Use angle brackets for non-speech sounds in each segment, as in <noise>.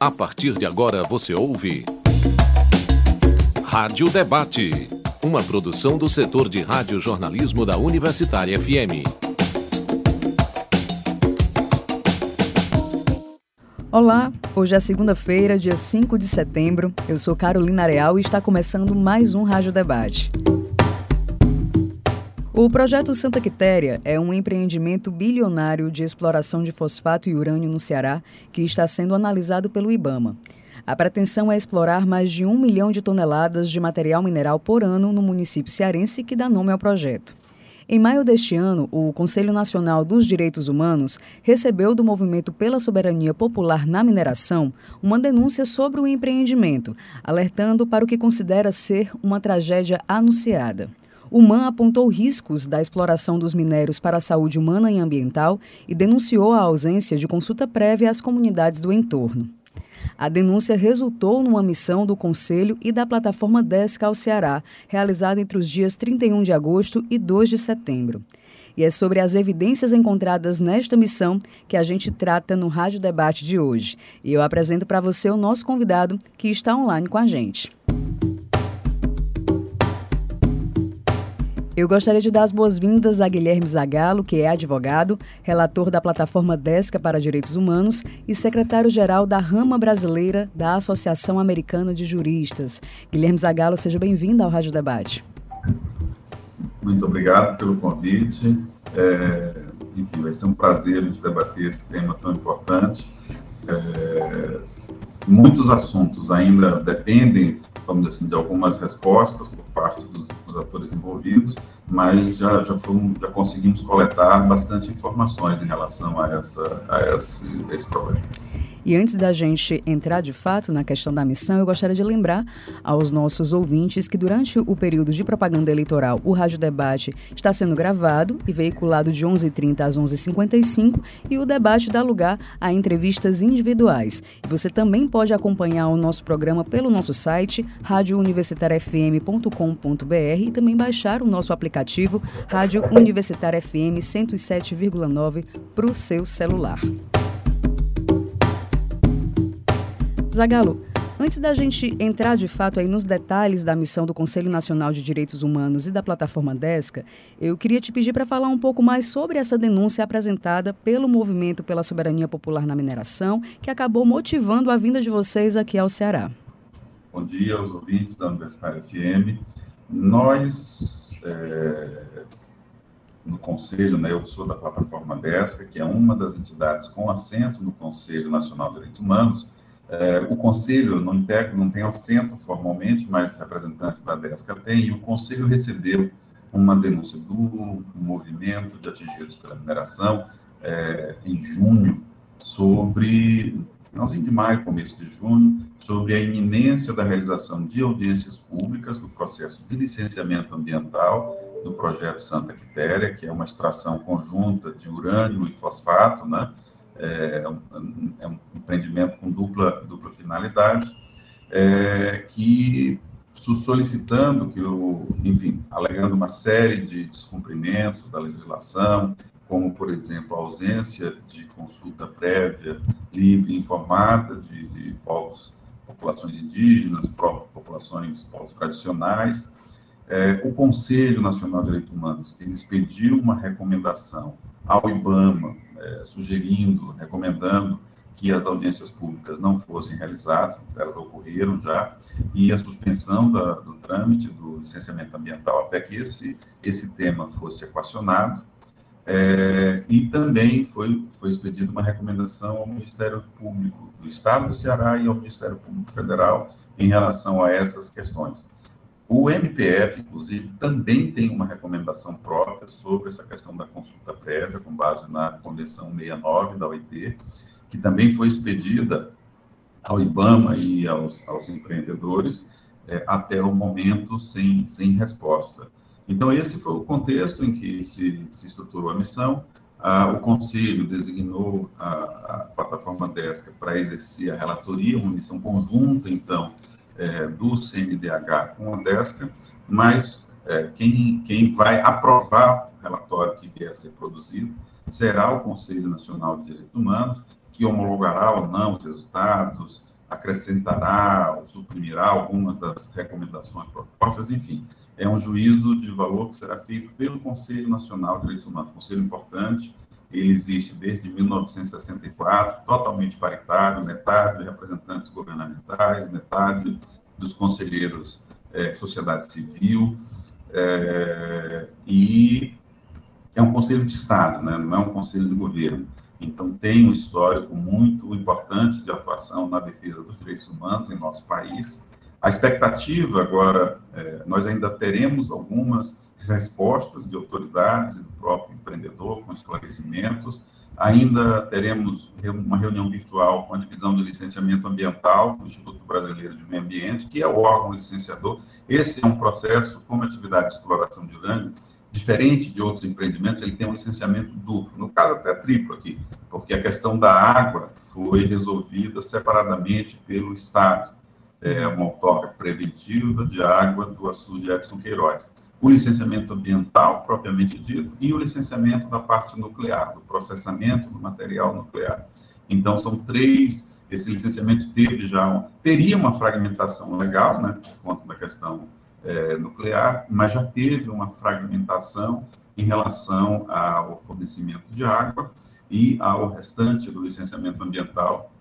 A partir de agora você ouve. Rádio Debate. Uma produção do setor de rádio-jornalismo da Universitária FM. Olá, hoje é segunda-feira, dia 5 de setembro. Eu sou Carolina Real e está começando mais um Rádio Debate. O projeto Santa Quitéria é um empreendimento bilionário de exploração de fosfato e urânio no Ceará que está sendo analisado pelo IBAMA. A pretensão é explorar mais de um milhão de toneladas de material mineral por ano no município cearense que dá nome ao projeto. Em maio deste ano, o Conselho Nacional dos Direitos Humanos recebeu do Movimento pela Soberania Popular na Mineração uma denúncia sobre o empreendimento, alertando para o que considera ser uma tragédia anunciada. O MAN apontou riscos da exploração dos minérios para a saúde humana e ambiental e denunciou a ausência de consulta prévia às comunidades do entorno. A denúncia resultou numa missão do Conselho e da plataforma DESCA ao Ceará, realizada entre os dias 31 de agosto e 2 de setembro. E é sobre as evidências encontradas nesta missão que a gente trata no Rádio Debate de hoje. E eu apresento para você o nosso convidado que está online com a gente. Eu gostaria de dar as boas-vindas a Guilherme Zagalo, que é advogado, relator da plataforma Desca para Direitos Humanos e secretário-geral da rama brasileira da Associação Americana de Juristas. Guilherme Zagalo, seja bem-vindo ao Rádio Debate. Muito obrigado pelo convite. É, enfim, vai ser um prazer a gente debater esse tema tão importante. É, muitos assuntos ainda dependem, vamos dizer assim, de algumas respostas por parte dos, dos atores envolvidos, mas já, já, já conseguimos coletar bastante informações em relação a, essa, a esse, a esse problema. E antes da gente entrar de fato na questão da missão, eu gostaria de lembrar aos nossos ouvintes que durante o período de propaganda eleitoral, o Rádio Debate está sendo gravado e veiculado de 11h30 às 11h55 e o debate dá lugar a entrevistas individuais. Você também pode acompanhar o nosso programa pelo nosso site radiouniversitariafm.com.br e também baixar o nosso aplicativo Rádio Universitária FM 107,9 para o seu celular. Zagalo, antes da gente entrar de fato aí nos detalhes da missão do Conselho Nacional de Direitos Humanos e da plataforma Desca, eu queria te pedir para falar um pouco mais sobre essa denúncia apresentada pelo Movimento pela Soberania Popular na Mineração, que acabou motivando a vinda de vocês aqui ao Ceará. Bom dia aos ouvintes da Universitária FM. Nós, é, no Conselho, né, eu sou da plataforma Desca, que é uma das entidades com assento no Conselho Nacional de Direitos Humanos, é, o Conselho não, integra, não tem assento formalmente, mas representante da DESCA tem, e o Conselho recebeu uma denúncia do movimento de atingidos pela mineração é, em junho sobre, finalzinho de maio, começo de junho, sobre a iminência da realização de audiências públicas do processo de licenciamento ambiental do projeto Santa Quitéria, que é uma extração conjunta de urânio e fosfato, né, é, é, um, é um empreendimento com dupla, dupla finalidade, é, que solicitando que o, enfim, alegando uma série de descumprimentos da legislação, como, por exemplo, a ausência de consulta prévia, livre e informada de, de povos, populações indígenas, populações, povos tradicionais. É, o Conselho Nacional de Direitos Humanos, ele expediu uma recomendação ao IBAMA, é, sugerindo, recomendando que as audiências públicas não fossem realizadas, elas ocorreram já, e a suspensão da, do trâmite do licenciamento ambiental até que esse, esse tema fosse equacionado. É, e também foi, foi expedida uma recomendação ao Ministério Público do Estado do Ceará e ao Ministério Público Federal em relação a essas questões. O MPF, inclusive, também tem uma recomendação própria sobre essa questão da consulta prévia, com base na Convenção 69 da OIT, que também foi expedida ao IBAMA e aos, aos empreendedores é, até o momento sem, sem resposta. Então, esse foi o contexto em que se, se estruturou a missão. Ah, o Conselho designou a, a plataforma DESCA para exercer a relatoria, uma missão conjunta, então, é, do CNDH com a DESCA, mas é, quem, quem vai aprovar o relatório que vier a ser produzido será o Conselho Nacional de Direitos Humanos, que homologará ou não os resultados, acrescentará ou suprimirá algumas das recomendações propostas, enfim. É um juízo de valor que será feito pelo Conselho Nacional de Direitos Humanos, conselho importante, ele existe desde 1964, totalmente paritário, metade de representantes governamentais, metade dos conselheiros é, sociedade civil, é, e é um conselho de Estado, né? não é um conselho de governo. Então, tem um histórico muito importante de atuação na defesa dos direitos humanos em nosso país. A expectativa agora, é, nós ainda teremos algumas respostas de autoridades e do próprio empreendedor com esclarecimentos. Ainda teremos uma reunião virtual com a divisão de licenciamento ambiental do Instituto Brasileiro de Meio Ambiente, que é o órgão licenciador. Esse é um processo, como atividade de exploração de urânio, diferente de outros empreendimentos, ele tem um licenciamento duplo, no caso até triplo aqui, porque a questão da água foi resolvida separadamente pelo Estado, é uma outorga preventiva de água do açude Edson Queiroz. O licenciamento ambiental, propriamente dito, e o licenciamento da parte nuclear, do processamento do material nuclear. Então, são três, esse licenciamento teve já, teria uma fragmentação legal, né, por conta da questão é, nuclear, mas já teve uma fragmentação em relação ao fornecimento de água e ao restante do licenciamento ambiental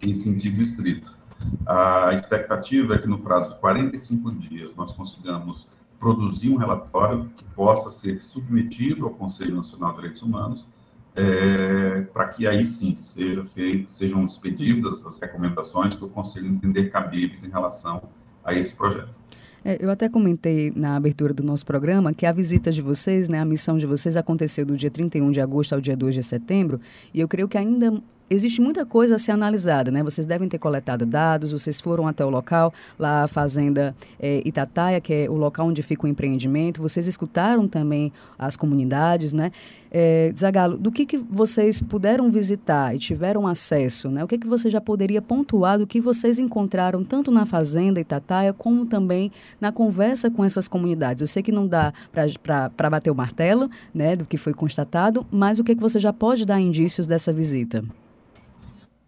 em sentido estrito. A expectativa é que no prazo de 45 dias nós consigamos produzir um relatório que possa ser submetido ao Conselho Nacional de Direitos Humanos, é, para que aí sim seja feito, sejam expedidas as recomendações que o Conselho entender cabíveis em relação a esse projeto. É, eu até comentei na abertura do nosso programa que a visita de vocês, né, a missão de vocês aconteceu do dia 31 de agosto ao dia 2 de setembro, e eu creio que ainda existe muita coisa a ser analisada, né? Vocês devem ter coletado dados, vocês foram até o local, lá a Fazenda é, Itataia, que é o local onde fica o empreendimento, vocês escutaram também as comunidades, né? É, Zagalo, do que, que vocês puderam visitar e tiveram acesso, né? O que, que você já poderia pontuar do que vocês encontraram tanto na Fazenda Itataia como também na conversa com essas comunidades? Eu sei que não dá para bater o martelo, né, do que foi constatado, mas o que, que você já pode dar indícios dessa visita?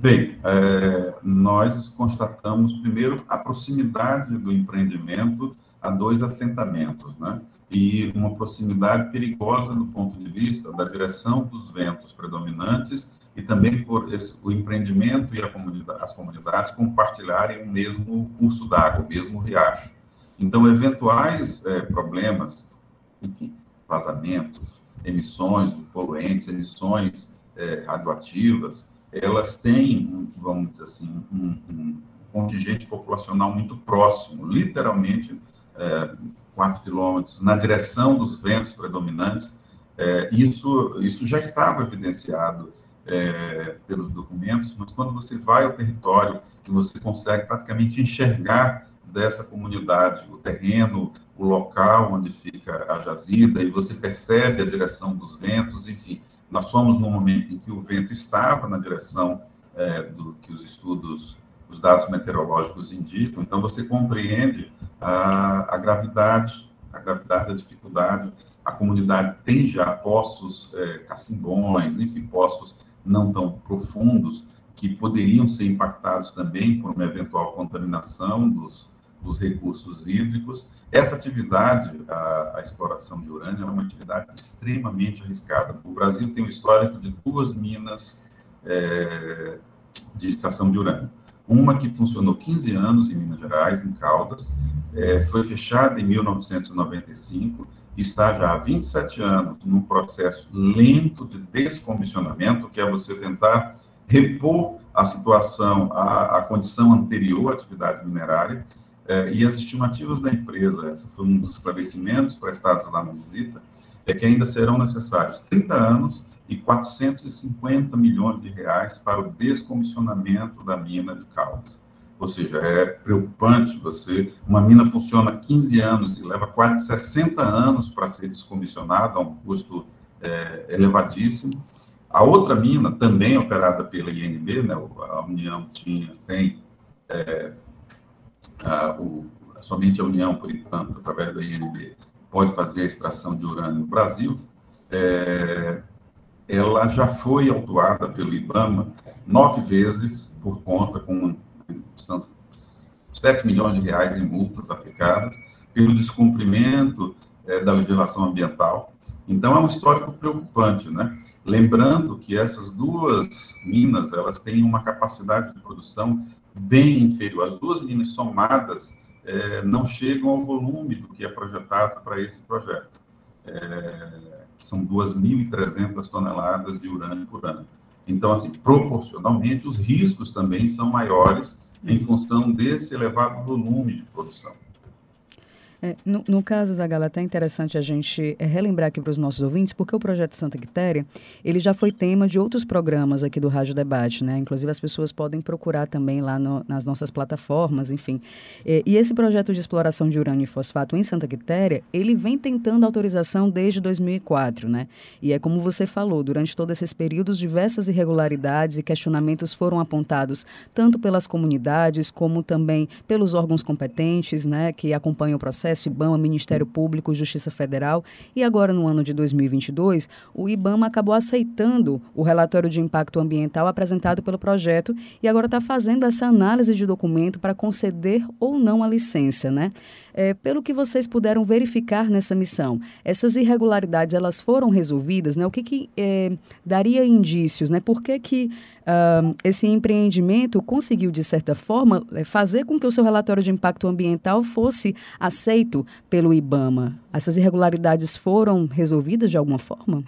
Bem, é, nós constatamos, primeiro, a proximidade do empreendimento a dois assentamentos, né? E uma proximidade perigosa do ponto de vista da direção dos ventos predominantes e também por esse, o empreendimento e comunidade, as comunidades compartilharem o mesmo curso d'água, o mesmo riacho. Então, eventuais é, problemas, enfim, vazamentos, emissões de poluentes, emissões é, radioativas, elas têm, vamos dizer assim, um, um contingente populacional muito próximo, literalmente é, 4 quilômetros, na direção dos ventos predominantes. É, isso, isso já estava evidenciado é, pelos documentos, mas quando você vai ao território, que você consegue praticamente enxergar dessa comunidade, o terreno, o local onde fica a jazida, e você percebe a direção dos ventos, enfim, nós fomos no momento em que o vento estava na direção é, do que os estudos, os dados meteorológicos indicam, então você compreende a, a gravidade, a gravidade da dificuldade. A comunidade tem já poços, é, cacimbões, enfim, poços não tão profundos, que poderiam ser impactados também por uma eventual contaminação dos, dos recursos hídricos. Essa atividade, a, a, exploração de urânio, é uma atividade extremamente arriscada. O Brasil tem um histórico de duas minas é, de extração de urânio. Uma que funcionou 15 anos em Minas Gerais, em Caldas, é, foi fechada em 1995, está já há 27 anos num processo lento de descomissionamento, que é você tentar repor a situação, a, a condição anterior à atividade minerária, é, e as estimativas da empresa, essa foi um dos esclarecimentos prestados lá na visita, é que ainda serão necessários 30 anos e 450 milhões de reais para o descomissionamento da mina de Caldas. Ou seja, é preocupante você, uma mina funciona 15 anos e leva quase 60 anos para ser descomissionada, a um custo é, elevadíssimo. A outra mina, também operada pela INB, né, a União tinha, tem é, a, o, somente a União, por enquanto, através da INB, pode fazer a extração de urânio no Brasil, é, ela já foi autuada pelo IBAMA nove vezes por conta com 7 milhões de reais em multas aplicadas pelo descumprimento é, da legislação ambiental. Então, é um histórico preocupante, né? Lembrando que essas duas minas, elas têm uma capacidade de produção bem inferior. As duas minas somadas é, não chegam ao volume do que é projetado para esse projeto, é, que são 2.300 toneladas de urânio por ano. Então, assim, proporcionalmente, os riscos também são maiores em função desse elevado volume de produção. É, no, no, caso, Zagala, até é interessante a gente é, relembrar aqui para os nossos ouvintes, porque o projeto Santa Quitéria, ele já foi tema de outros programas aqui do Rádio Debate, né? Inclusive as pessoas podem procurar também lá no, nas nossas plataformas, enfim. É, e esse projeto de exploração de urânio e fosfato em Santa Quitéria, ele vem tentando autorização desde 2004, né? E é como você falou, durante todos esses períodos, diversas irregularidades e questionamentos foram apontados tanto pelas comunidades como também pelos órgãos competentes, né, que acompanham o processo Processo, IBAMA, Ministério Público, Justiça Federal. E agora, no ano de 2022, o IBAMA acabou aceitando o relatório de impacto ambiental apresentado pelo projeto e agora está fazendo essa análise de documento para conceder ou não a licença, né? É, pelo que vocês puderam verificar nessa missão, essas irregularidades elas foram resolvidas, né? O que, que é, daria indícios, né? Por que, que uh, esse empreendimento conseguiu, de certa forma, é, fazer com que o seu relatório de impacto ambiental fosse aceito pelo IBAMA? Essas irregularidades foram resolvidas de alguma forma?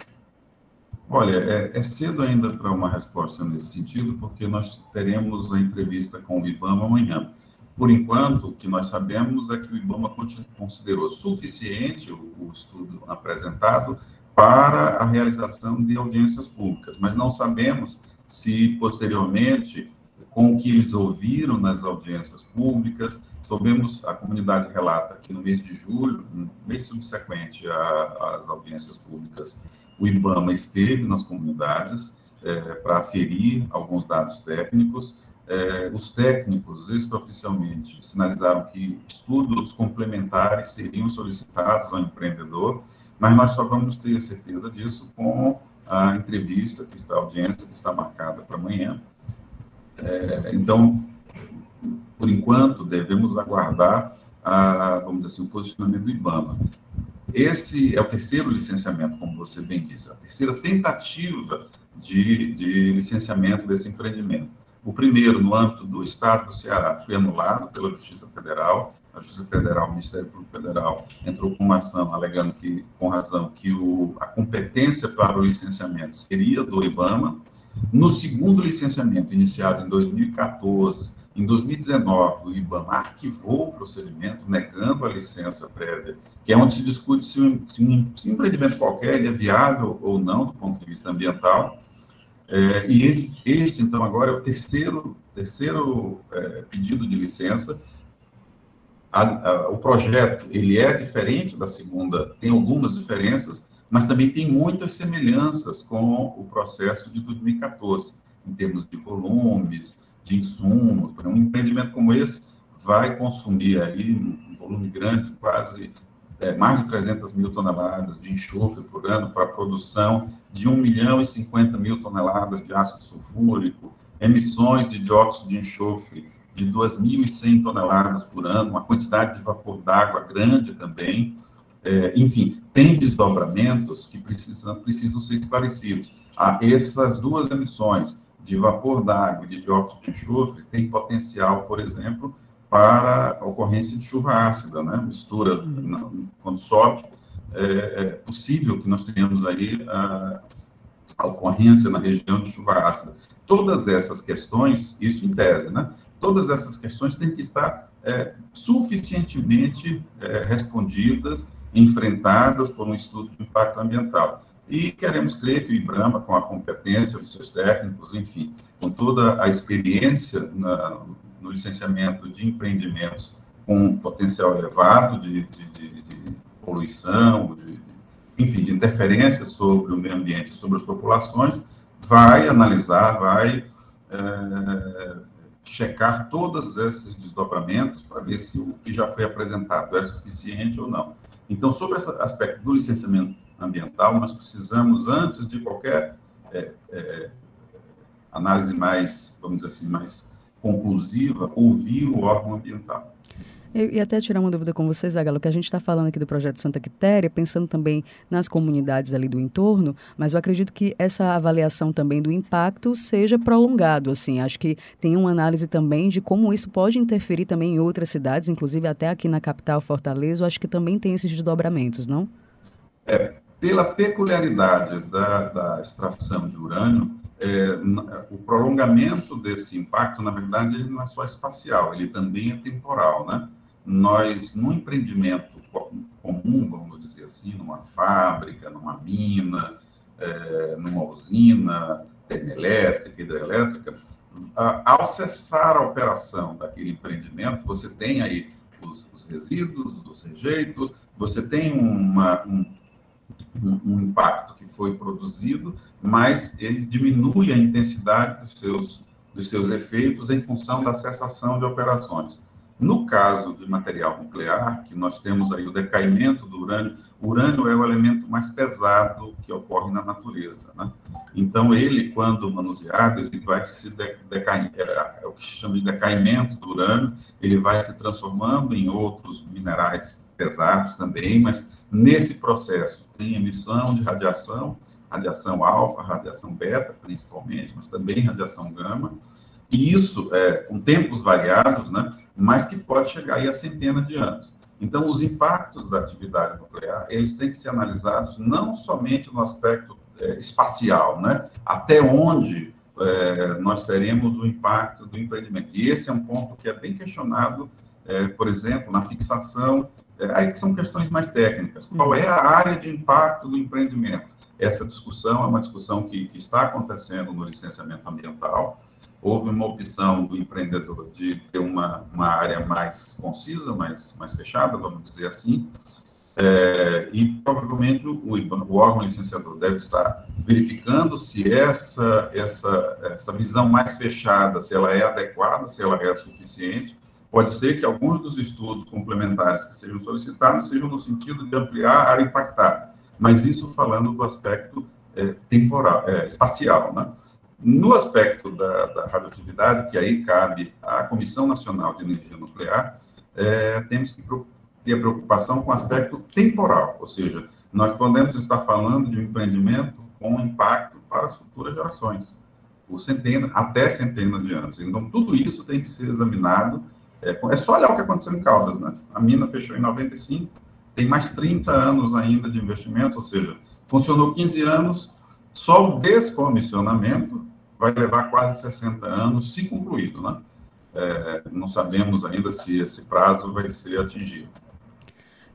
Olha, é, é cedo ainda para uma resposta nesse sentido, porque nós teremos a entrevista com o IBAMA amanhã. Por enquanto, o que nós sabemos é que o IBAMA considerou suficiente o, o estudo apresentado para a realização de audiências públicas, mas não sabemos se posteriormente, com o que eles ouviram nas audiências públicas, soubemos, a comunidade relata que no mês de julho, no mês subsequente às audiências públicas, o IBAMA esteve nas comunidades é, para aferir alguns dados técnicos. É, os técnicos, extraoficialmente, sinalizaram que estudos complementares seriam solicitados ao empreendedor, mas nós só vamos ter certeza disso com a entrevista, que está a audiência, que está marcada para amanhã. É, então, por enquanto, devemos aguardar, a, vamos dizer assim, o posicionamento do IBAMA. Esse é o terceiro licenciamento, como você bem disse, a terceira tentativa de, de licenciamento desse empreendimento. O primeiro, no âmbito do Estado do Ceará, foi anulado pela Justiça Federal, a Justiça Federal, o Ministério Público Federal, entrou com uma ação alegando que, com razão, que o, a competência para o licenciamento seria do IBAMA. No segundo licenciamento, iniciado em 2014, em 2019, o IBAMA arquivou o procedimento, negando a licença prévia, que é onde se discute se um, se um, se um empreendimento qualquer é viável ou não do ponto de vista ambiental. É, e este, este, então, agora é o terceiro, terceiro é, pedido de licença, a, a, o projeto ele é diferente da segunda, tem algumas diferenças, mas também tem muitas semelhanças com o processo de 2014, em termos de volumes, de insumos. Um empreendimento como esse, vai consumir aí um volume grande, quase é, mais de 300 mil toneladas de enxofre por ano para a produção de 1 milhão e 50 mil toneladas de ácido sulfúrico, emissões de dióxido de enxofre de 2.100 toneladas por ano, uma quantidade de vapor d'água grande também. É, enfim, tem desdobramentos que precisam, precisam ser esclarecidos. Ah, essas duas emissões de vapor d'água e de dióxido de enxofre têm potencial, por exemplo, para a ocorrência de chuva ácida, né? mistura, uhum. quando sobe, é, é, possível que nós tenhamos aí a, a ocorrência na região de chuva ácida. Todas essas questões, isso em tese, né? Todas essas questões têm que estar é, suficientemente é, respondidas, enfrentadas por um estudo de impacto ambiental. E queremos crer que o IBRAMA, com a competência dos seus técnicos, enfim, com toda a experiência na, no licenciamento de empreendimentos com potencial elevado de, de, de, de poluição, enfim, de interferência sobre o meio ambiente sobre as populações, vai analisar, vai é, checar todos esses desdobramentos para ver se o que já foi apresentado é suficiente ou não. Então, sobre esse aspecto do licenciamento ambiental, nós precisamos, antes de qualquer é, é, análise mais, vamos dizer assim, mais conclusiva, ouvir o órgão ambiental. Eu ia até tirar uma dúvida com vocês, Agalo, que a gente está falando aqui do projeto Santa Quitéria, pensando também nas comunidades ali do entorno, mas eu acredito que essa avaliação também do impacto seja prolongado, assim, acho que tem uma análise também de como isso pode interferir também em outras cidades, inclusive até aqui na capital Fortaleza, eu acho que também tem esses desdobramentos, não? É, pela peculiaridade da, da extração de urânio, é, o prolongamento desse impacto, na verdade, ele não é só espacial, ele também é temporal, né? Nós, no empreendimento comum, vamos dizer assim, numa fábrica, numa mina, é, numa usina termoelétrica, hidrelétrica, ao cessar a operação daquele empreendimento, você tem aí os, os resíduos, os rejeitos, você tem uma, um, um, um, impacto que foi produzido, mas ele diminui a intensidade dos seus, dos seus efeitos em função da cessação de operações. No caso de material nuclear, que nós temos aí o decaimento do urânio, o urânio é o elemento mais pesado que ocorre na natureza, né? Então, ele, quando manuseado, ele vai se decair, é, é o que se chama de decaimento do urânio, ele vai se transformando em outros minerais pesados também, mas nesse processo tem emissão de radiação, radiação alfa, radiação beta, principalmente, mas também radiação gama, e isso é, com tempos variados, né, mas que pode chegar aí a centenas de anos. Então, os impactos da atividade nuclear, eles têm que ser analisados não somente no aspecto é, espacial, né, até onde é, nós teremos o impacto do empreendimento. E esse é um ponto que é bem questionado, é, por exemplo, na fixação, é, aí que são questões mais técnicas. Qual é a área de impacto do empreendimento? Essa discussão é uma discussão que, que está acontecendo no licenciamento ambiental, houve uma opção do empreendedor de ter uma, uma área mais concisa, mais, mais fechada, vamos dizer assim, é, e provavelmente o, o, órgão licenciador deve estar verificando se essa, essa, essa visão mais fechada, se ela é adequada, se ela é suficiente. Pode ser que alguns dos estudos complementares que sejam solicitados sejam no sentido de ampliar a área impactada, mas isso falando do aspecto é, temporal, é, espacial, né? No aspecto da, da, radioatividade, que aí cabe à Comissão Nacional de Energia Nuclear, é, temos que ter preocupação com o aspecto temporal, ou seja, nós podemos estar falando de um empreendimento com impacto para as futuras gerações, por centenas, até centenas de anos. Então, tudo isso tem que ser examinado. É, é só olhar o que aconteceu em Caldas, né? A mina fechou em 95, tem mais 30 anos ainda de investimento, ou seja, funcionou 15 anos, só o descomissionamento vai levar quase 60 anos, se concluído, né? É, não sabemos ainda se esse prazo vai ser atingido.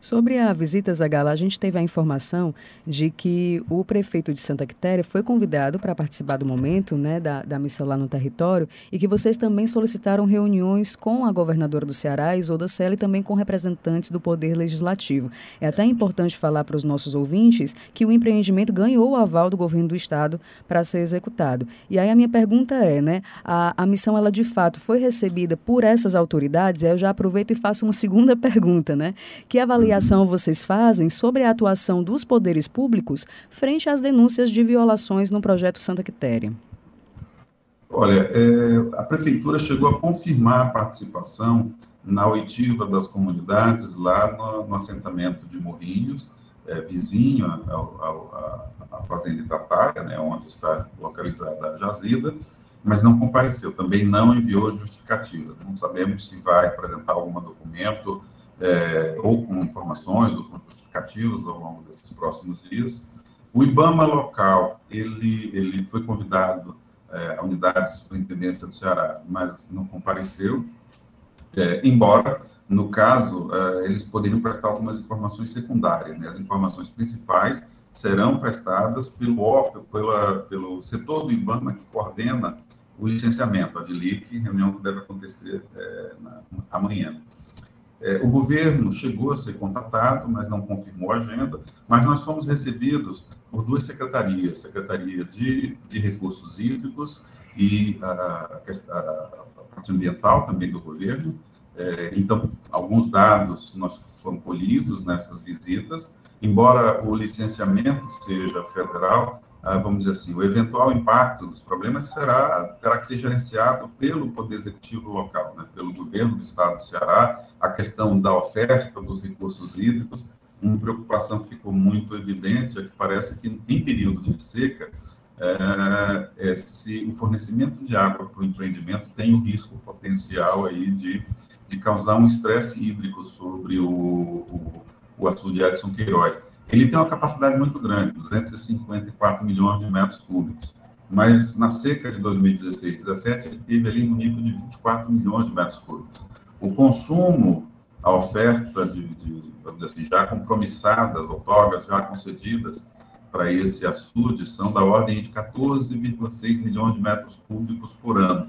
Sobre a visita Zagala, a gente teve a informação de que o prefeito de Santa Quitéria foi convidado para participar do momento né, da, da missão lá no território e que vocês também solicitaram reuniões com a governadora do Ceará, Isolda Sela, e também com representantes do Poder Legislativo. É até importante falar para os nossos ouvintes que o empreendimento ganhou o aval do governo do Estado para ser executado. E aí a minha pergunta é, né, a, a missão, ela de fato foi recebida por essas autoridades? Aí eu já aproveito e faço uma <laughs> segunda pergunta, né? Que avalia avaliação vocês fazem sobre a atuação dos poderes públicos frente às denúncias de violações no projeto Santa Quitéria? Olha, é, a prefeitura chegou a confirmar a participação na oitiva das comunidades lá no, no assentamento de Morrinhos, é, vizinho à fazenda Itataia, né, onde está localizada a jazida, mas não compareceu, também não enviou justificativa. Não sabemos se vai apresentar algum documento é, ou com informações ou com justificativos ao longo desses próximos dias. O IBAMA local, ele, ele foi convidado é, à unidade de superintendência do Ceará, mas não compareceu, é, embora, no caso, é, eles poderiam prestar algumas informações secundárias. Né? As informações principais serão prestadas pelo, pela, pelo setor do IBAMA que coordena o licenciamento, a DILIC, reunião que deve acontecer é, na, amanhã. É, o governo chegou a ser contatado, mas não confirmou a agenda, mas nós fomos recebidos por duas secretarias, Secretaria de, de Recursos Hídricos e a, a, a parte ambiental também do governo. É, então, alguns dados nós foram colhidos nessas visitas, embora o licenciamento seja federal, vamos dizer assim, o eventual impacto dos problemas será, terá que ser gerenciado pelo Poder Executivo local, né, pelo governo do Estado do Ceará, a questão da oferta dos recursos hídricos, uma preocupação que ficou muito evidente é que parece que em período de seca, é, o fornecimento de água para o empreendimento tem o risco potencial aí de, de causar um estresse hídrico sobre o, o, o açude Edson Queiroz. Ele tem uma capacidade muito grande, 254 milhões de metros cúbicos, mas na seca de 2016-17 ele teve ali no nível de 24 milhões de metros cúbicos. O consumo, a oferta de, de assim, já compromissadas, outorgas já concedidas para esse açude são da ordem de 14,6 milhões de metros cúbicos por ano.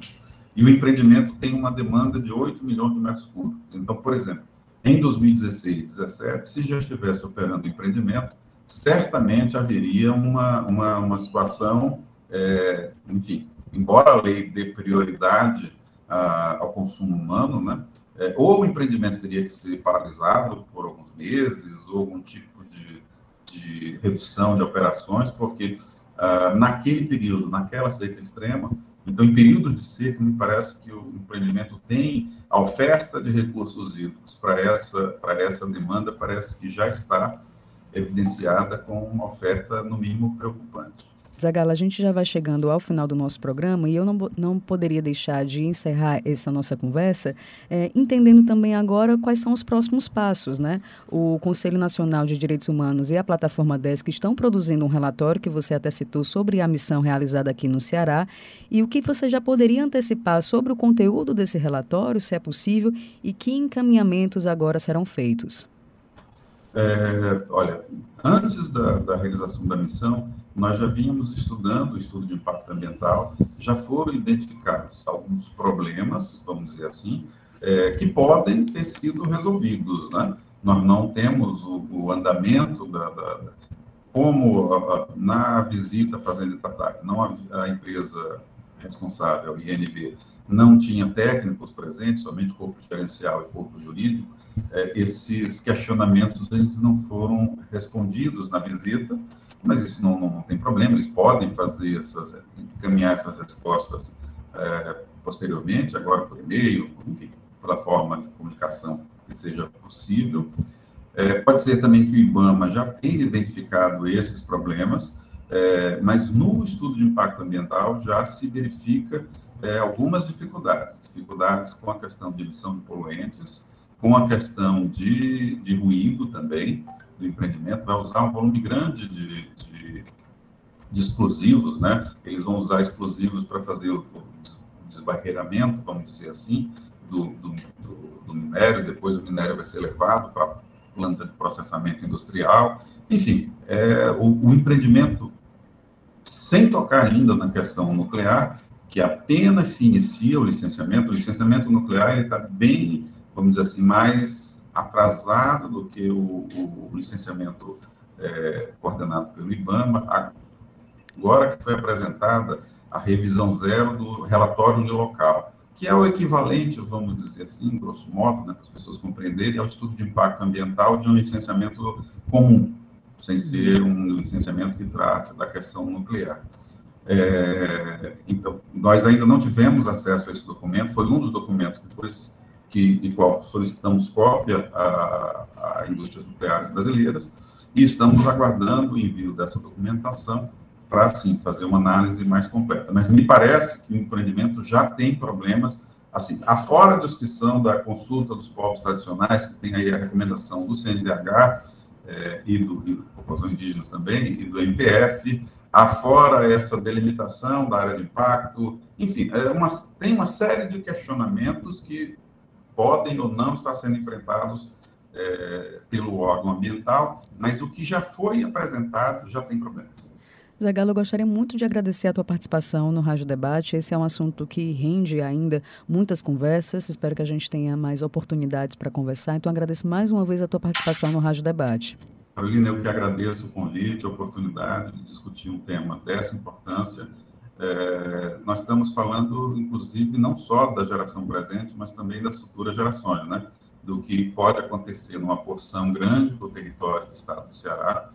E o empreendimento tem uma demanda de 8 milhões de metros cúbicos. Então, por exemplo, em 2016, 2017, se já estivesse operando empreendimento, certamente haveria uma, uma, uma situação, é, enfim, embora a lei dê prioridade a, ao consumo humano, né, é, ou o empreendimento teria que ser paralisado por alguns meses, ou algum tipo de, de redução de operações, porque ah, naquele período, naquela seca extrema, então, em períodos de seca, me parece que o empreendimento tem a oferta de recursos hídricos para essa, para essa demanda, parece que já está evidenciada com uma oferta, no mínimo, preocupante. Zagala, a gente já vai chegando ao final do nosso programa e eu não, não poderia deixar de encerrar essa nossa conversa é, entendendo também agora quais são os próximos passos, né? O Conselho Nacional de Direitos Humanos e a Plataforma DESC estão produzindo um relatório que você até citou sobre a missão realizada aqui no Ceará e o que você já poderia antecipar sobre o conteúdo desse relatório, se é possível, e que encaminhamentos agora serão feitos. É, olha, antes da, da realização da missão, nós já vínhamos estudando o estudo de impacto ambiental, já foram identificados alguns problemas, vamos dizer assim, é, que podem ter sido resolvidos. Né? Nós não temos o, o andamento da, da, como a, a, na visita à Fazenda Itatar, não a, a, empresa responsável, a INB, não tinha técnicos presentes, somente corpo gerencial e corpo jurídico, é, esses questionamentos eles não foram respondidos na visita, mas isso não, não, tem problema, eles podem fazer essas, encaminhar essas respostas é, posteriormente, agora por e-mail, enfim, pela forma de comunicação que seja possível. É, pode ser também que o IBAMA já tenha identificado esses problemas, é, mas no estudo de impacto ambiental já se verifica é, algumas dificuldades, dificuldades com a questão de emissão de poluentes, com a questão de, de ruído também, do empreendimento vai usar um volume grande de, de, de explosivos, né? Eles vão usar explosivos para fazer o, desbarreiramento, vamos dizer assim, do, do, do, minério, depois o minério vai ser levado para planta de processamento industrial. Enfim, é, o, o empreendimento, sem tocar ainda na questão nuclear, que apenas se inicia o licenciamento, o licenciamento nuclear está bem, vamos dizer assim, mais atrasado do que o, o licenciamento é, coordenado pelo IBAMA, agora que foi apresentada a revisão zero do relatório de local, que é o equivalente, vamos dizer assim, grosso modo, né, para as pessoas compreenderem, ao estudo de impacto ambiental de um licenciamento comum, sem ser um licenciamento que trate da questão nuclear. É, então, nós ainda não tivemos acesso a esse documento, foi um dos documentos que foi que, de qual solicitamos cópia a, a indústrias nucleares brasileiras e estamos aguardando o envio dessa documentação para, sim, fazer uma análise mais completa. Mas me parece que o empreendimento já tem problemas, assim, afora a descrição da consulta dos povos tradicionais, que tem aí a recomendação do CNDH é, e, do, e do População Indígenas também, e do MPF, afora essa delimitação da área de impacto, enfim, é uma, tem uma série de questionamentos que podem ou não estar sendo enfrentados é, pelo órgão ambiental, mas o que já foi apresentado já tem problemas. Zé Galo, eu gostaria muito de agradecer a tua participação no Rádio Debate. Esse é um assunto que rende ainda muitas conversas. Espero que a gente tenha mais oportunidades para conversar. Então, agradeço mais uma vez a tua participação no Rádio Debate. Carolina, eu que agradeço o convite, a oportunidade de discutir um tema dessa importância é, nós estamos falando, inclusive, não só da geração presente, mas também das futuras gerações, né? Do que pode acontecer numa porção grande do território do estado do Ceará.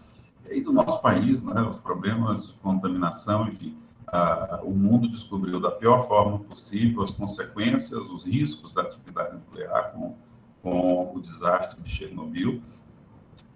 e do nosso país, né, os problemas de contaminação, enfim, a, o mundo descobriu da pior forma possível as consequências, os riscos da atividade nuclear com, com o desastre de Chernobyl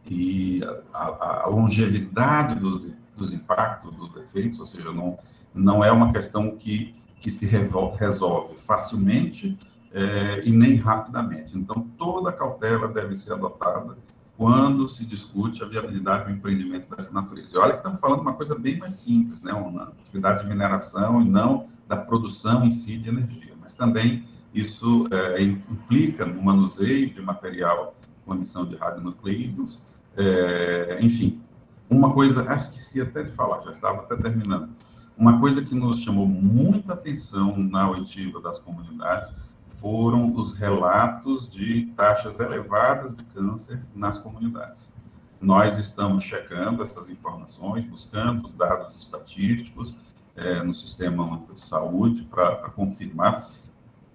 e a, a longevidade dos, dos impactos, dos efeitos, ou seja, não, não é uma questão que, que se resolve facilmente é, e nem rapidamente. Então, toda cautela deve ser adotada quando se discute a viabilidade do empreendimento dessa natureza. E olha que estamos falando de uma coisa bem mais simples, né? uma atividade de mineração e não da produção em si de energia, mas também isso é, implica no manuseio de material com emissão de radionucleidos, é, enfim, uma coisa, esqueci até de falar, já estava até terminando, uma coisa que nos chamou muita atenção na oitiva das comunidades foram os relatos de taxas elevadas de câncer nas comunidades. Nós estamos checando essas informações, buscando os dados estatísticos é, no Sistema Único de Saúde para confirmar.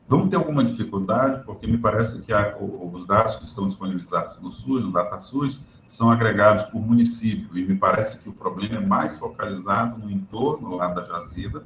Vamos ter alguma dificuldade, porque me parece que a, os dados que estão disponibilizados no SUS, no DataSUS, são agregados por município, e me parece que o problema é mais focalizado no entorno lá da jazida,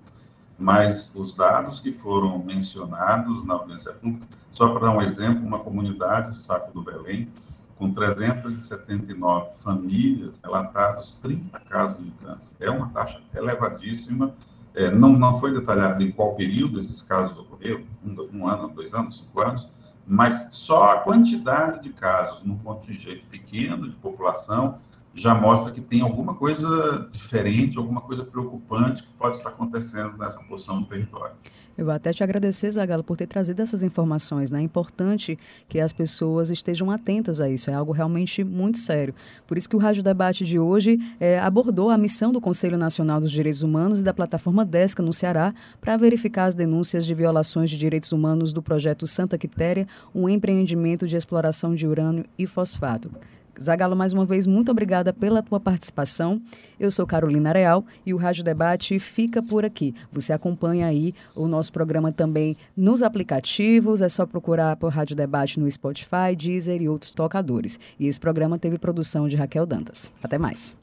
mas os dados que foram mencionados na audiência pública, só para dar um exemplo, uma comunidade, o Saco do Belém, com 379 famílias, relatados 30 casos de câncer. É uma taxa elevadíssima, é, não, não foi detalhado em qual período esses casos ocorreram, um, um ano, dois anos, cinco anos, mas só a quantidade de casos num contingente pequeno de população já mostra que tem alguma coisa diferente, alguma coisa preocupante que pode estar acontecendo nessa porção do território. Eu vou até te agradecer, Zagalo, por ter trazido essas informações. Né? É importante que as pessoas estejam atentas a isso. É algo realmente muito sério. Por isso que o Rádio Debate de hoje é, abordou a missão do Conselho Nacional dos Direitos Humanos e da plataforma DESCA no Ceará para verificar as denúncias de violações de direitos humanos do projeto Santa Quitéria, um empreendimento de exploração de urânio e fosfato. Zagalo, mais uma vez, muito obrigada pela tua participação. Eu sou Carolina Real e o Rádio Debate fica por aqui. Você acompanha aí o nosso programa também nos aplicativos, é só procurar por Rádio Debate no Spotify, Deezer e outros tocadores. E esse programa teve produção de Raquel Dantas. Até mais.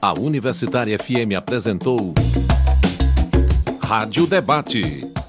A Universitária FM apresentou Rádio Debate.